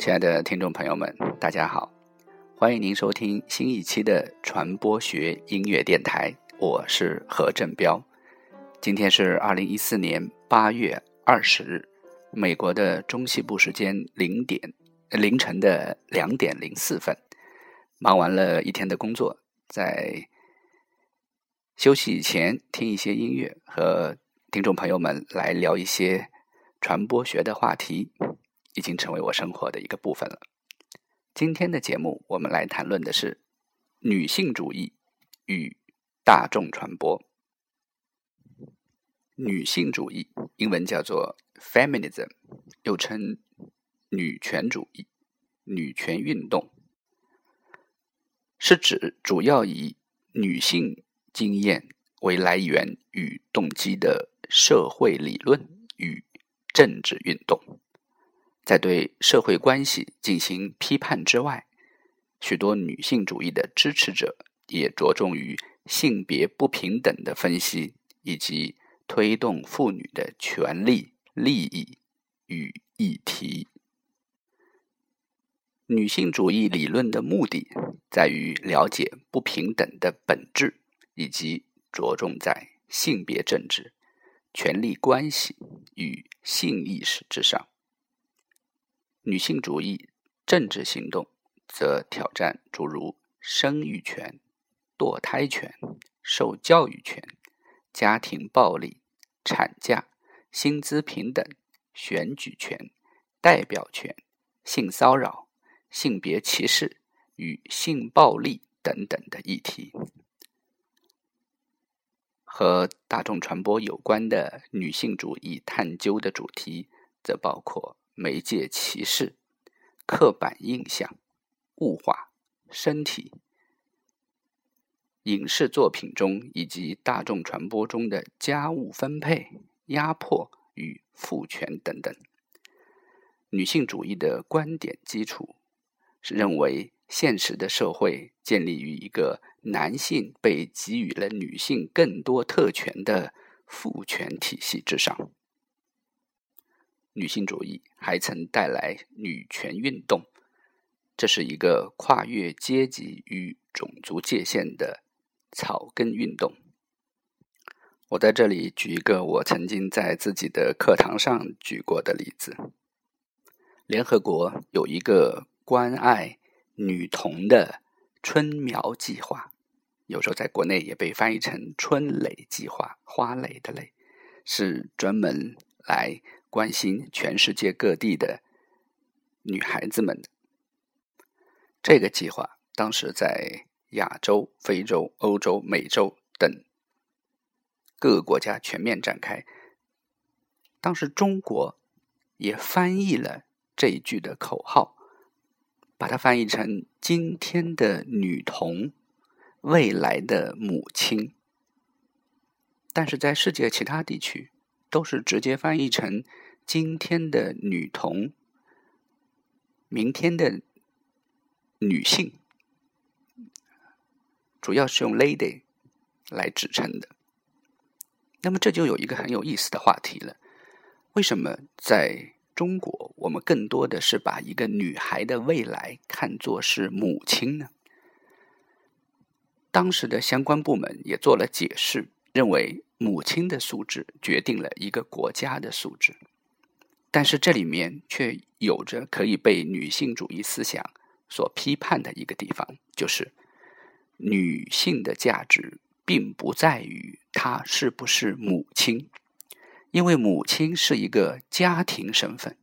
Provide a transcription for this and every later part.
亲爱的听众朋友们，大家好，欢迎您收听新一期的传播学音乐电台，我是何振彪。今天是二零一四年八月二十日，美国的中西部时间零点凌晨的两点零四分，忙完了一天的工作，在休息以前听一些音乐，和听众朋友们来聊一些传播学的话题。已经成为我生活的一个部分了。今天的节目，我们来谈论的是女性主义与大众传播。女性主义，英文叫做 feminism，又称女权主义、女权运动，是指主要以女性经验为来源与动机的社会理论与政治运动。在对社会关系进行批判之外，许多女性主义的支持者也着重于性别不平等的分析，以及推动妇女的权利、利益与议题。女性主义理论的目的在于了解不平等的本质，以及着重在性别政治、权力关系与性意识之上。女性主义政治行动则挑战诸如生育权、堕胎权、受教育权、家庭暴力、产假、薪资平等、选举权、代表权、性骚扰、性别歧视与性暴力等等的议题。和大众传播有关的女性主义探究的主题，则包括。媒介歧视、刻板印象、物化、身体、影视作品中以及大众传播中的家务分配、压迫与父权等等。女性主义的观点基础是认为，现实的社会建立于一个男性被给予了女性更多特权的父权体系之上。女性主义还曾带来女权运动，这是一个跨越阶级与种族界限的草根运动。我在这里举一个我曾经在自己的课堂上举过的例子：联合国有一个关爱女童的春苗计划，有时候在国内也被翻译成春蕾计划，花蕾的蕾，是专门来。关心全世界各地的女孩子们，这个计划当时在亚洲、非洲、欧洲、美洲等各个国家全面展开。当时中国也翻译了这一句的口号，把它翻译成“今天的女童，未来的母亲”。但是在世界其他地区。都是直接翻译成“今天的女童，明天的女性”，主要是用 “lady” 来指称的。那么这就有一个很有意思的话题了：为什么在中国，我们更多的是把一个女孩的未来看作是母亲呢？当时的相关部门也做了解释，认为。母亲的素质决定了一个国家的素质，但是这里面却有着可以被女性主义思想所批判的一个地方，就是女性的价值并不在于她是不是母亲，因为母亲是一个家庭身份，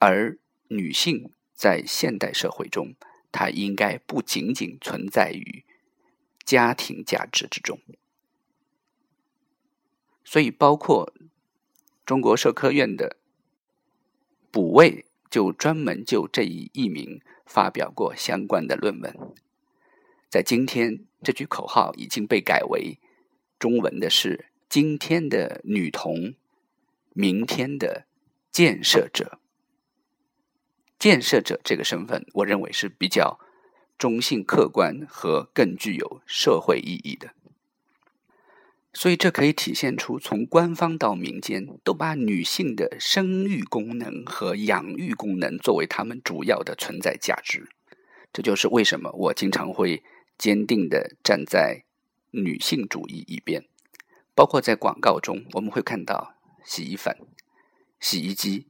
而女性在现代社会中，她应该不仅仅存在于家庭价值之中。所以，包括中国社科院的补位，就专门就这一译名发表过相关的论文。在今天，这句口号已经被改为中文的是“今天的女童，明天的建设者”。建设者这个身份，我认为是比较中性、客观和更具有社会意义的。所以这可以体现出从官方到民间都把女性的生育功能和养育功能作为他们主要的存在价值。这就是为什么我经常会坚定的站在女性主义一边。包括在广告中，我们会看到洗衣粉、洗衣机，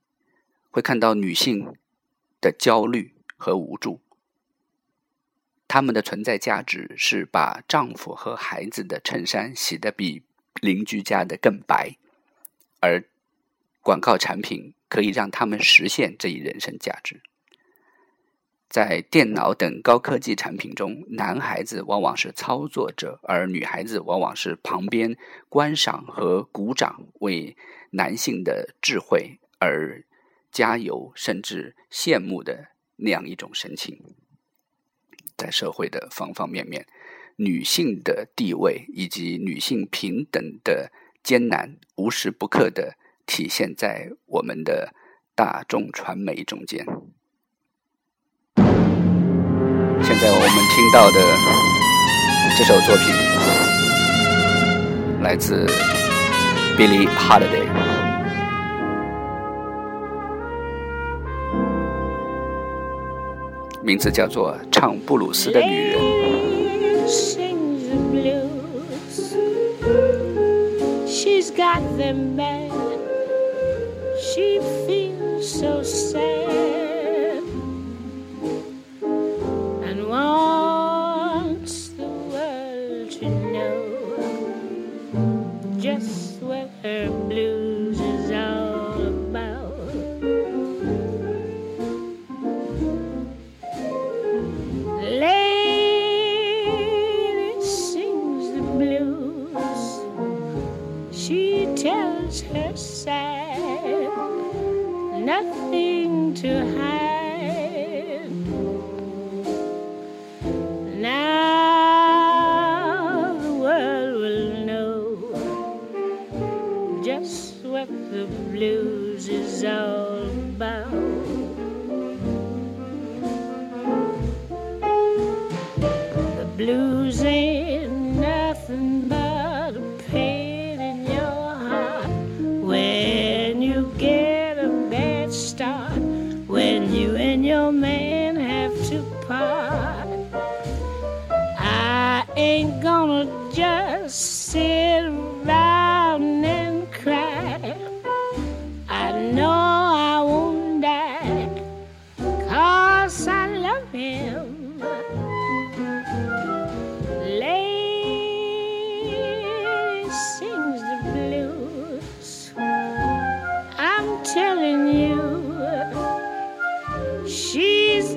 会看到女性的焦虑和无助。他们的存在价值是把丈夫和孩子的衬衫洗得比邻居家的更白，而广告产品可以让他们实现这一人生价值。在电脑等高科技产品中，男孩子往往是操作者，而女孩子往往是旁边观赏和鼓掌，为男性的智慧而加油，甚至羡慕的那样一种神情。在社会的方方面面，女性的地位以及女性平等的艰难，无时不刻的体现在我们的大众传媒中间。现在我们听到的这首作品来自 Billie Holiday，名字叫做《唱布鲁斯的女人》。She's got them bad. She feels so sad. what the blues is all about.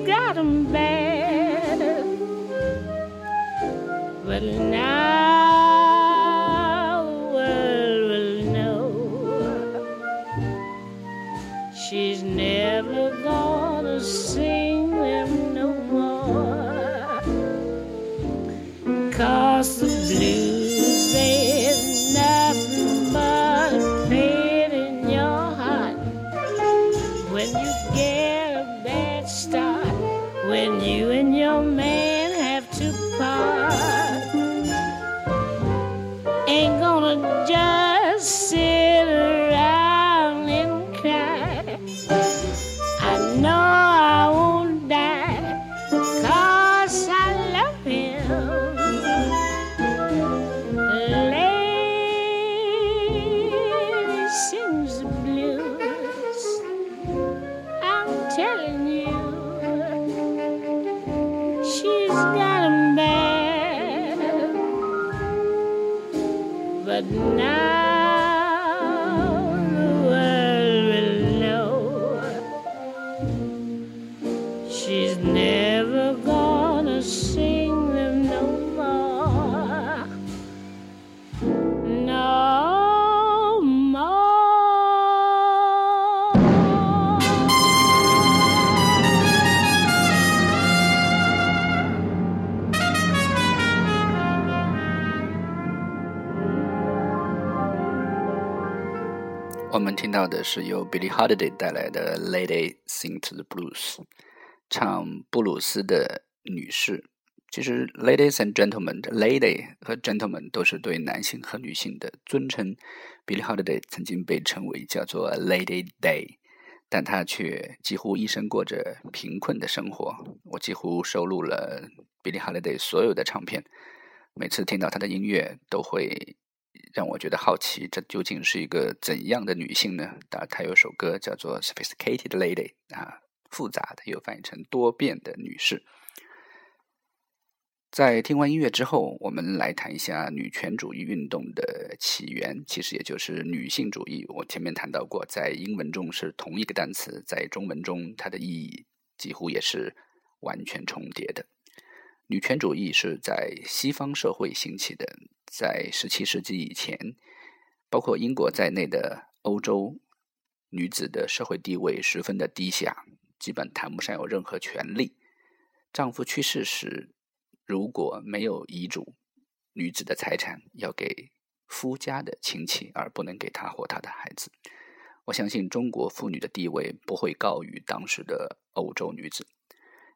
got 'em bad. But now 听到的是由 Billie Holiday 带来的《Lady Sing to the Blues》。唱布鲁斯的女士其实，ladies and gentlemen，lady 和 gentlemen 都是对男性和女性的尊称。Billie Holiday 曾经被称为叫做 Lady Day，但她却几乎一生过着贫困的生活。我几乎收录了 Billie Holiday 所有的唱片，每次听到她的音乐，都会让我觉得好奇，这究竟是一个怎样的女性呢？当然，她有首歌叫做 Sophisticated Lady，啊，复杂的又翻译成多变的女士。在听完音乐之后，我们来谈一下女权主义运动的起源，其实也就是女性主义。我前面谈到过，在英文中是同一个单词，在中文中它的意义几乎也是完全重叠的。女权主义是在西方社会兴起的，在十七世纪以前，包括英国在内的欧洲女子的社会地位十分的低下，基本谈不上有任何权利。丈夫去世时。如果没有遗嘱，女子的财产要给夫家的亲戚，而不能给她或她的孩子。我相信中国妇女的地位不会高于当时的欧洲女子。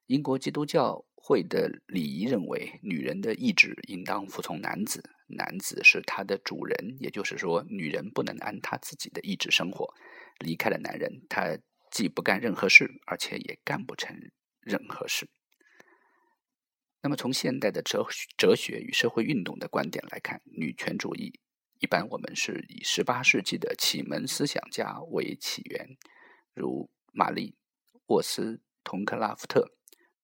英国基督教会的礼仪认为，女人的意志应当服从男子，男子是她的主人，也就是说，女人不能按她自己的意志生活。离开了男人，她既不干任何事，而且也干不成任何事。那么，从现代的哲哲学与社会运动的观点来看，女权主义一般我们是以十八世纪的启蒙思想家为起源，如玛丽·沃斯通克拉夫特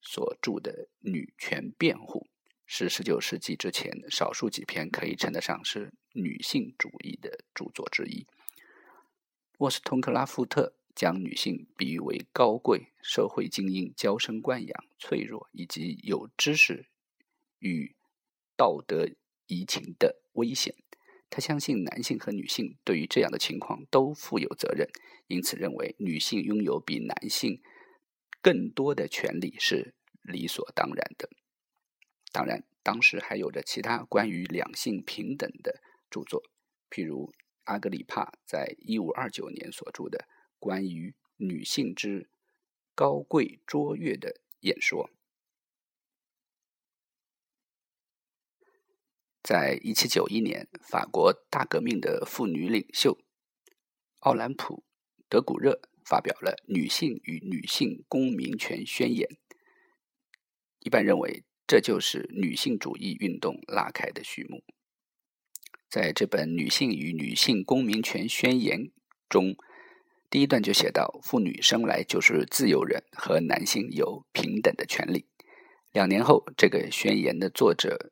所著的《女权辩护》，是十九世纪之前少数几篇可以称得上是女性主义的著作之一。沃斯通克拉夫特。将女性比喻为高贵社会精英、娇生惯养、脆弱以及有知识与道德移情的危险。他相信男性和女性对于这样的情况都负有责任，因此认为女性拥有比男性更多的权利是理所当然的。当然，当时还有着其他关于两性平等的著作，譬如阿格里帕在一五二九年所著的。关于女性之高贵卓越的演说，在一七九一年，法国大革命的妇女领袖奥兰普·德古热发表了《女性与女性公民权宣言》。一般认为，这就是女性主义运动拉开的序幕。在这本《女性与女性公民权宣言》中，第一段就写到，妇女生来就是自由人，和男性有平等的权利。两年后，这个宣言的作者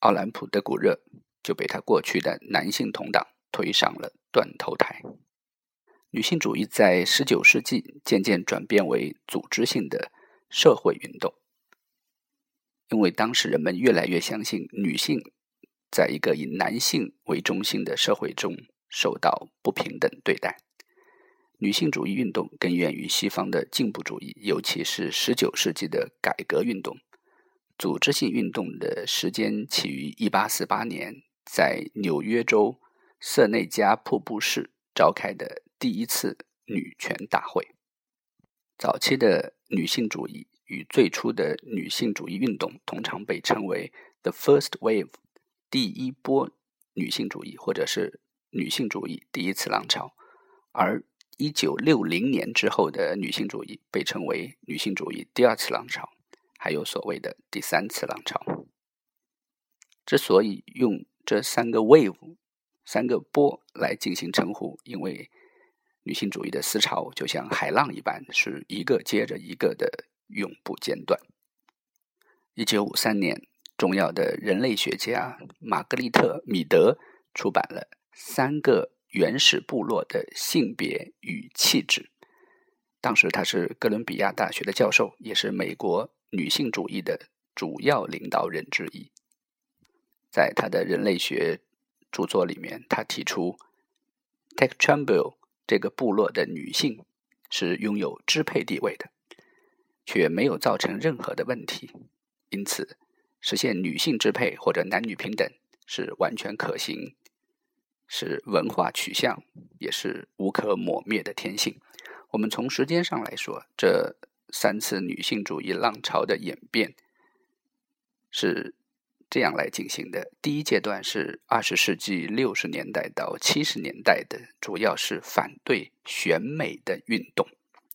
奥兰普·德古热就被他过去的男性同党推上了断头台。女性主义在十九世纪渐渐转变为组织性的社会运动，因为当时人们越来越相信女性在一个以男性为中心的社会中受到不平等对待。女性主义运动根源于西方的进步主义，尤其是19世纪的改革运动。组织性运动的时间起于1848年，在纽约州瑟内加瀑布市召开的第一次女权大会。早期的女性主义与最初的女性主义运动通常被称为 “the first wave”（ 第一波女性主义）或者是女性主义第一次浪潮，而一九六零年之后的女性主义被称为女性主义第二次浪潮，还有所谓的第三次浪潮。之所以用这三个 wave 三个波来进行称呼，因为女性主义的思潮就像海浪一般，是一个接着一个的永不间断。一九五三年，重要的人类学家玛格丽特·米德出版了三个。原始部落的性别与气质。当时他是哥伦比亚大学的教授，也是美国女性主义的主要领导人之一。在他的人类学著作里面，他提出 t e c h a m b l 这个部落的女性是拥有支配地位的，却没有造成任何的问题，因此实现女性支配或者男女平等是完全可行。是文化取向，也是无可磨灭的天性。我们从时间上来说，这三次女性主义浪潮的演变，是这样来进行的：第一阶段是二十世纪六十年代到七十年代的，主要是反对选美的运动，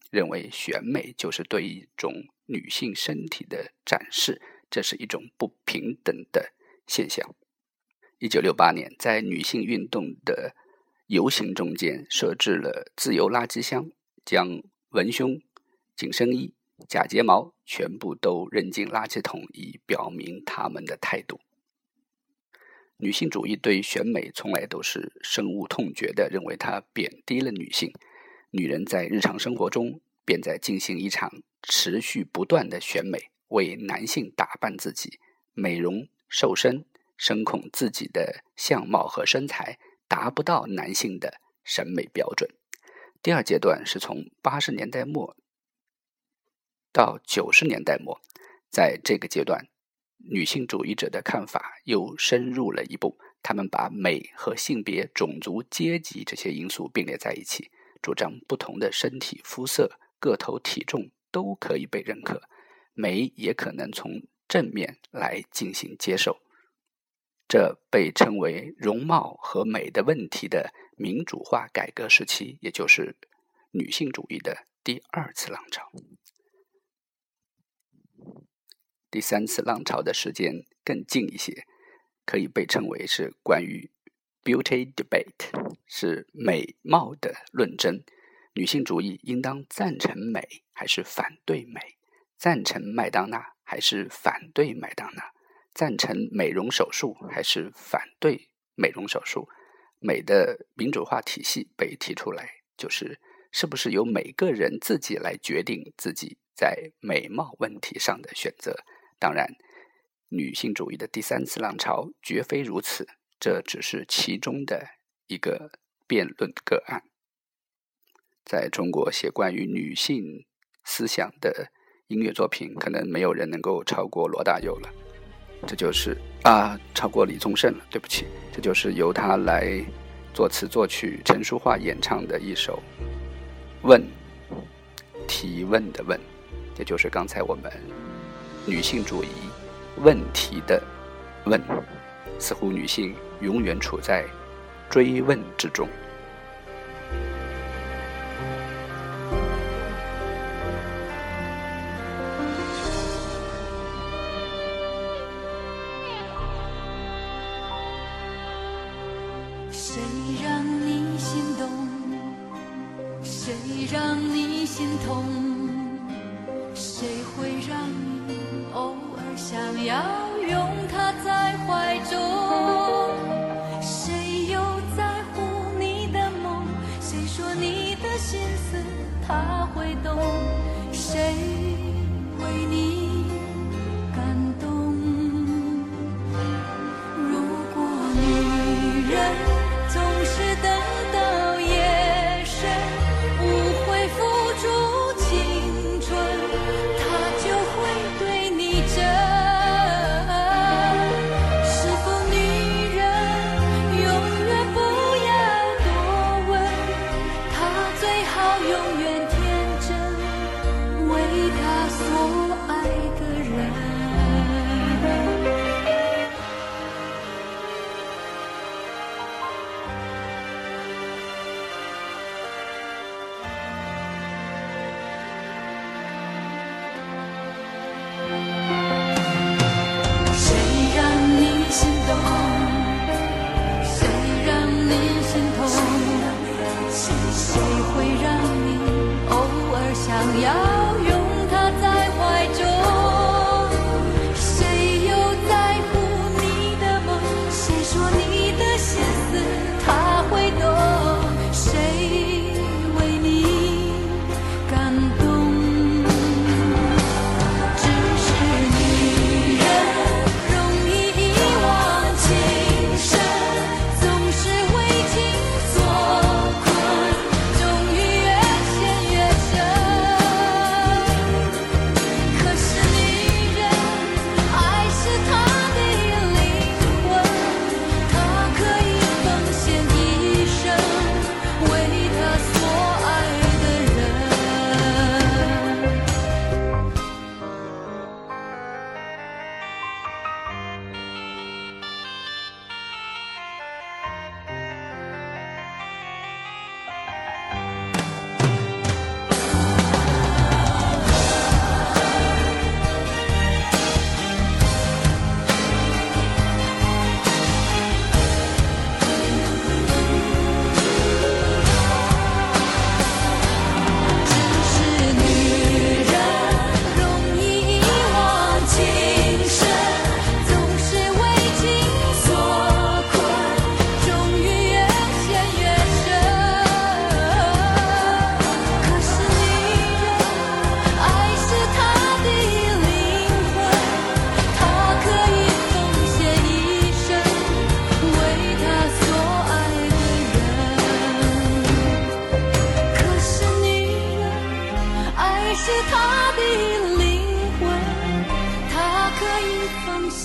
认为选美就是对一种女性身体的展示，这是一种不平等的现象。一九六八年，在女性运动的游行中间设置了自由垃圾箱，将文胸、紧身衣。假睫毛全部都扔进垃圾桶，以表明他们的态度。女性主义对选美从来都是深恶痛绝的，认为它贬低了女性。女人在日常生活中便在进行一场持续不断的选美，为男性打扮自己、美容瘦身，深恐自己的相貌和身材达不到男性的审美标准。第二阶段是从八十年代末。到九十年代末，在这个阶段，女性主义者的看法又深入了一步。他们把美和性别、种族、阶级这些因素并列在一起，主张不同的身体肤色、个头、体重都可以被认可，美也可能从正面来进行接受。这被称为“容貌和美的问题”的民主化改革时期，也就是女性主义的第二次浪潮。第三次浪潮的时间更近一些，可以被称为是关于 beauty debate，是美貌的论争。女性主义应当赞成美还是反对美？赞成麦当娜还是反对麦当娜？赞成美容手术还是反对美容手术？美的民主化体系被提出来，就是是不是由每个人自己来决定自己在美貌问题上的选择？当然，女性主义的第三次浪潮绝非如此，这只是其中的一个辩论个案。在中国写关于女性思想的音乐作品，可能没有人能够超过罗大佑了。这就是啊，超过李宗盛了。对不起，这就是由他来作词作曲、陈淑桦演唱的一首《问》，提问的问，也就是刚才我们。女性主义问题的问，似乎女性永远处在追问之中。他会懂？yeah.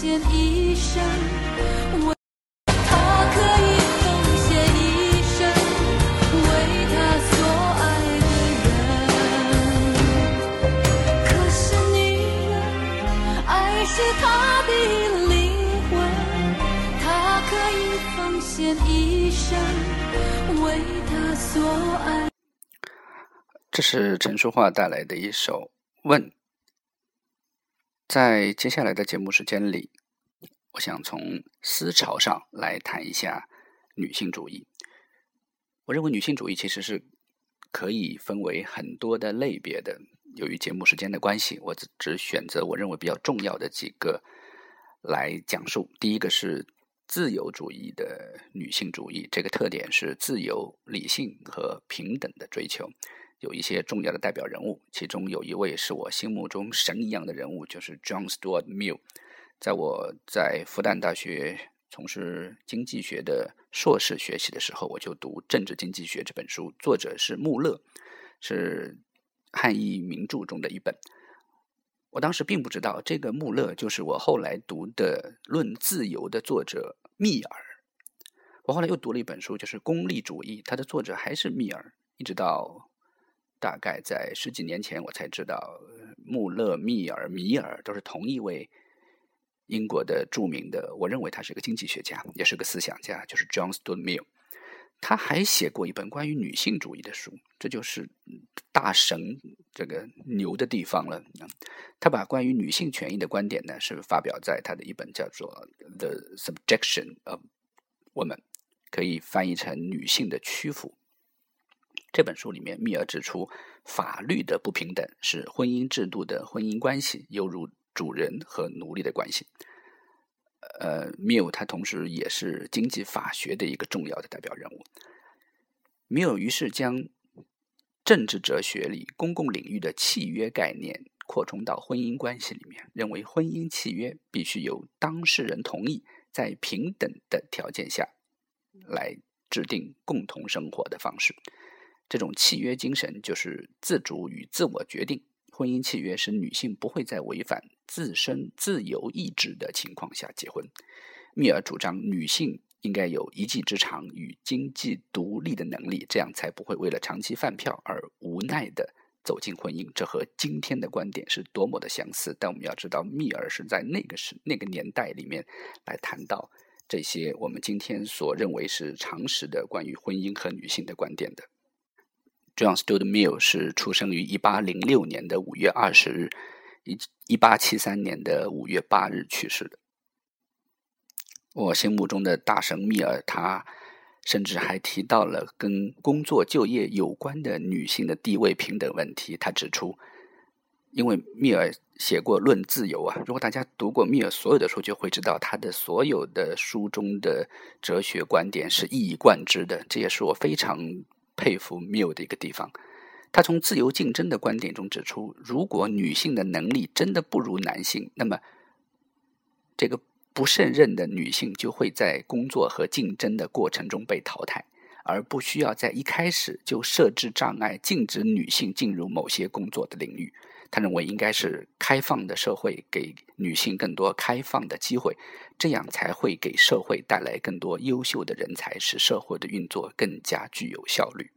献一生，为他所爱的人。可是女人，爱是他的灵魂，他可以奉献一生，为他所爱。这是陈淑桦带来的一首《问》。在接下来的节目时间里，我想从思潮上来谈一下女性主义。我认为女性主义其实是可以分为很多的类别的。由于节目时间的关系，我只选择我认为比较重要的几个来讲述。第一个是自由主义的女性主义，这个特点是自由、理性和平等的追求。有一些重要的代表人物，其中有一位是我心目中神一样的人物，就是 John Stuart Mill。在我在复旦大学从事经济学的硕士学习的时候，我就读《政治经济学》这本书，作者是穆勒，是汉译名著中的一本。我当时并不知道，这个穆勒就是我后来读的《论自由》的作者密尔。我后来又读了一本书，就是《功利主义》，它的作者还是密尔，一直到。大概在十几年前，我才知道穆勒、密尔、米尔都是同一位英国的著名的，我认为他是个经济学家，也是个思想家，就是 John Stuart Mill。他还写过一本关于女性主义的书，这就是大神这个牛的地方了。他把关于女性权益的观点呢，是发表在他的一本叫做《The Subjection of Woman》，可以翻译成“女性的屈服”。这本书里面，密尔指出，法律的不平等是婚姻制度的婚姻关系犹如主人和奴隶的关系。呃，密尔他同时也是经济法学的一个重要的代表人物。密尔于是将政治哲学里公共领域的契约概念扩充到婚姻关系里面，认为婚姻契约必须由当事人同意，在平等的条件下来制定共同生活的方式。这种契约精神就是自主与自我决定。婚姻契约使女性不会在违反自身自由意志的情况下结婚。密尔主张女性应该有一技之长与经济独立的能力，这样才不会为了长期饭票而无奈的走进婚姻。这和今天的观点是多么的相似！但我们要知道，密尔是在那个时那个年代里面来谈到这些我们今天所认为是常识的关于婚姻和女性的观点的。John Stuart Mill 是出生于一八零六年的五月二十日，一一八七三年的五月八日去世的。我心目中的大神密尔，他甚至还提到了跟工作就业有关的女性的地位平等问题。他指出，因为密尔写过《论自由》啊，如果大家读过密尔所有的书，就会知道他的所有的书中的哲学观点是一以贯之的。这也是我非常。佩服缪的一个地方，他从自由竞争的观点中指出，如果女性的能力真的不如男性，那么这个不胜任的女性就会在工作和竞争的过程中被淘汰，而不需要在一开始就设置障碍，禁止女性进入某些工作的领域。他认为应该是开放的社会，给女性更多开放的机会，这样才会给社会带来更多优秀的人才，使社会的运作更加具有效率。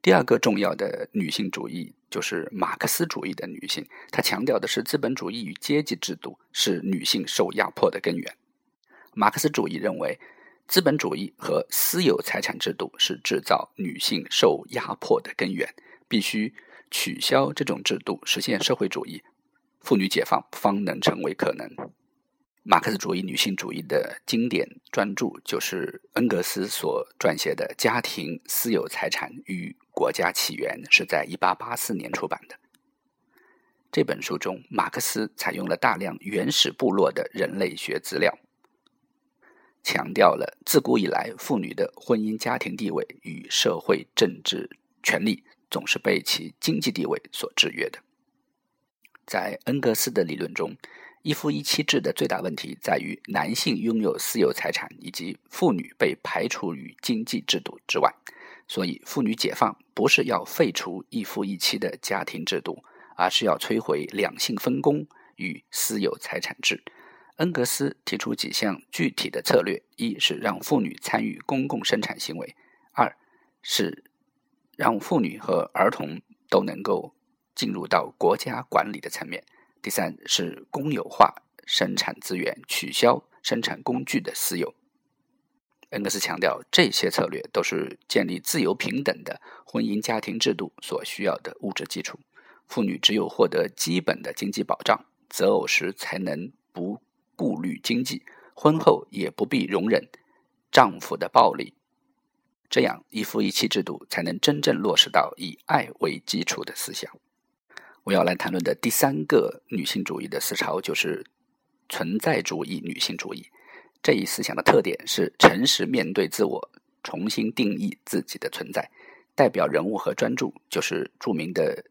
第二个重要的女性主义就是马克思主义的女性，她强调的是资本主义与阶级制度是女性受压迫的根源。马克思主义认为，资本主义和私有财产制度是制造女性受压迫的根源，必须。取消这种制度，实现社会主义，妇女解放方能成为可能。马克思主义女性主义的经典专著就是恩格斯所撰写的《家庭、私有财产与国家起源》，是在一八八四年出版的。这本书中，马克思采用了大量原始部落的人类学资料，强调了自古以来妇女的婚姻家庭地位与社会政治权利。总是被其经济地位所制约的。在恩格斯的理论中，一夫一妻制的最大问题在于男性拥有私有财产，以及妇女被排除于经济制度之外。所以，妇女解放不是要废除一夫一妻的家庭制度，而是要摧毁两性分工与私有财产制。恩格斯提出几项具体的策略：一是让妇女参与公共生产行为；二是让妇女和儿童都能够进入到国家管理的层面；第三是公有化生产资源，取消生产工具的私有。恩格斯强调，这些策略都是建立自由平等的婚姻家庭制度所需要的物质基础。妇女只有获得基本的经济保障，择偶时才能不。顾虑经济，婚后也不必容忍丈夫的暴力，这样一夫一妻制度才能真正落实到以爱为基础的思想。我要来谈论的第三个女性主义的思潮就是存在主义女性主义。这一思想的特点是诚实面对自我，重新定义自己的存在。代表人物和专著就是著名的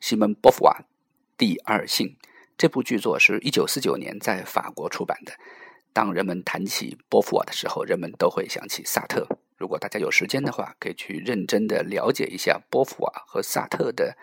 西蒙波伏娃《第二性》。这部剧作是一九四九年在法国出版的。当人们谈起波伏娃的时候，人们都会想起萨特。如果大家有时间的话，可以去认真的了解一下波伏娃和萨特的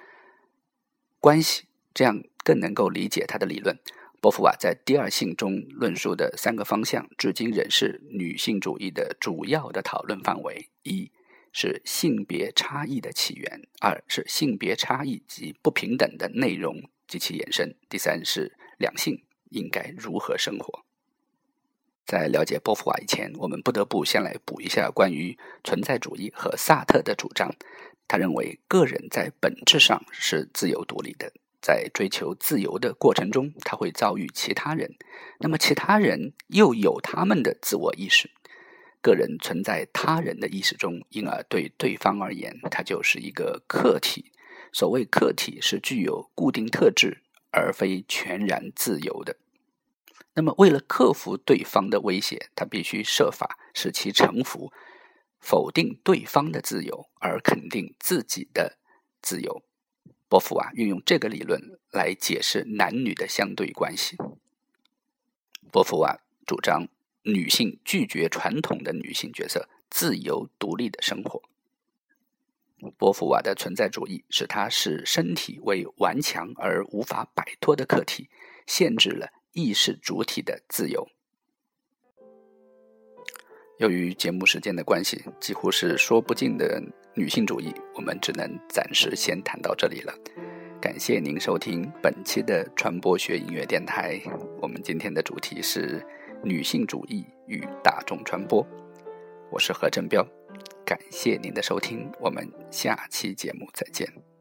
关系，这样更能够理解他的理论。波伏娃在《第二性》中论述的三个方向，至今仍是女性主义的主要的讨论范围：一是性别差异的起源；二是性别差异及不平等的内容。及其延伸。第三是两性应该如何生活。在了解波伏娃以前，我们不得不先来补一下关于存在主义和萨特的主张。他认为，个人在本质上是自由独立的，在追求自由的过程中，他会遭遇其他人，那么其他人又有他们的自我意识。个人存在他人的意识中，因而对对方而言，他就是一个客体。所谓客体是具有固定特质，而非全然自由的。那么，为了克服对方的威胁，他必须设法使其臣服，否定对方的自由，而肯定自己的自由。波伏娃运用这个理论来解释男女的相对关系。波伏娃主张女性拒绝传统的女性角色，自由独立的生活。波伏娃的存在主义使他视身体为顽强而无法摆脱的客体，限制了意识主体的自由。由于节目时间的关系，几乎是说不尽的女性主义，我们只能暂时先谈到这里了。感谢您收听本期的传播学音乐电台。我们今天的主题是女性主义与大众传播。我是何振彪。感谢您的收听，我们下期节目再见。